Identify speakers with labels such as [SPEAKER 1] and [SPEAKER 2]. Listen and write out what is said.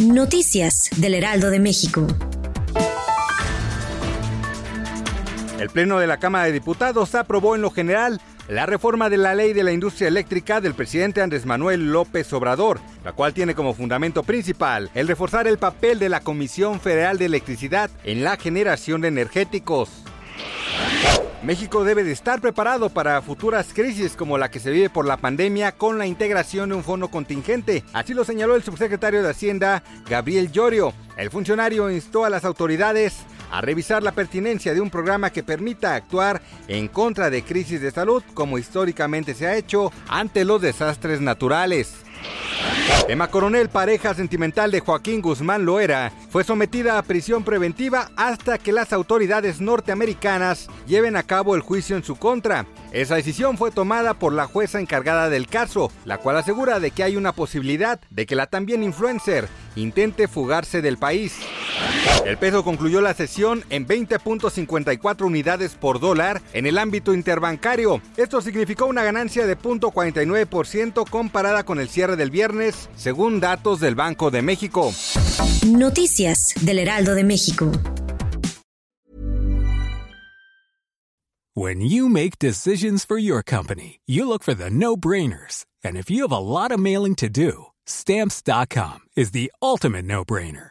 [SPEAKER 1] Noticias del Heraldo de México.
[SPEAKER 2] El Pleno de la Cámara de Diputados aprobó en lo general la reforma de la ley de la industria eléctrica del presidente Andrés Manuel López Obrador, la cual tiene como fundamento principal el reforzar el papel de la Comisión Federal de Electricidad en la generación de energéticos. México debe de estar preparado para futuras crisis como la que se vive por la pandemia con la integración de un fondo contingente. Así lo señaló el subsecretario de Hacienda, Gabriel Llorio. El funcionario instó a las autoridades a revisar la pertinencia de un programa que permita actuar en contra de crisis de salud como históricamente se ha hecho ante los desastres naturales. Emma Coronel, pareja sentimental de Joaquín Guzmán Loera, fue sometida a prisión preventiva hasta que las autoridades norteamericanas lleven a cabo el juicio en su contra. Esa decisión fue tomada por la jueza encargada del caso, la cual asegura de que hay una posibilidad de que la también influencer intente fugarse del país. El peso concluyó la sesión en 20.54 unidades por dólar en el ámbito interbancario. Esto significó una ganancia de 0.49% comparada con el cierre del viernes, según datos del Banco de México.
[SPEAKER 1] Noticias del Heraldo de México.
[SPEAKER 3] When you make decisions for your company, you look for the no-brainers. And if you have a lot of mailing to do, stamps.com is the ultimate no-brainer.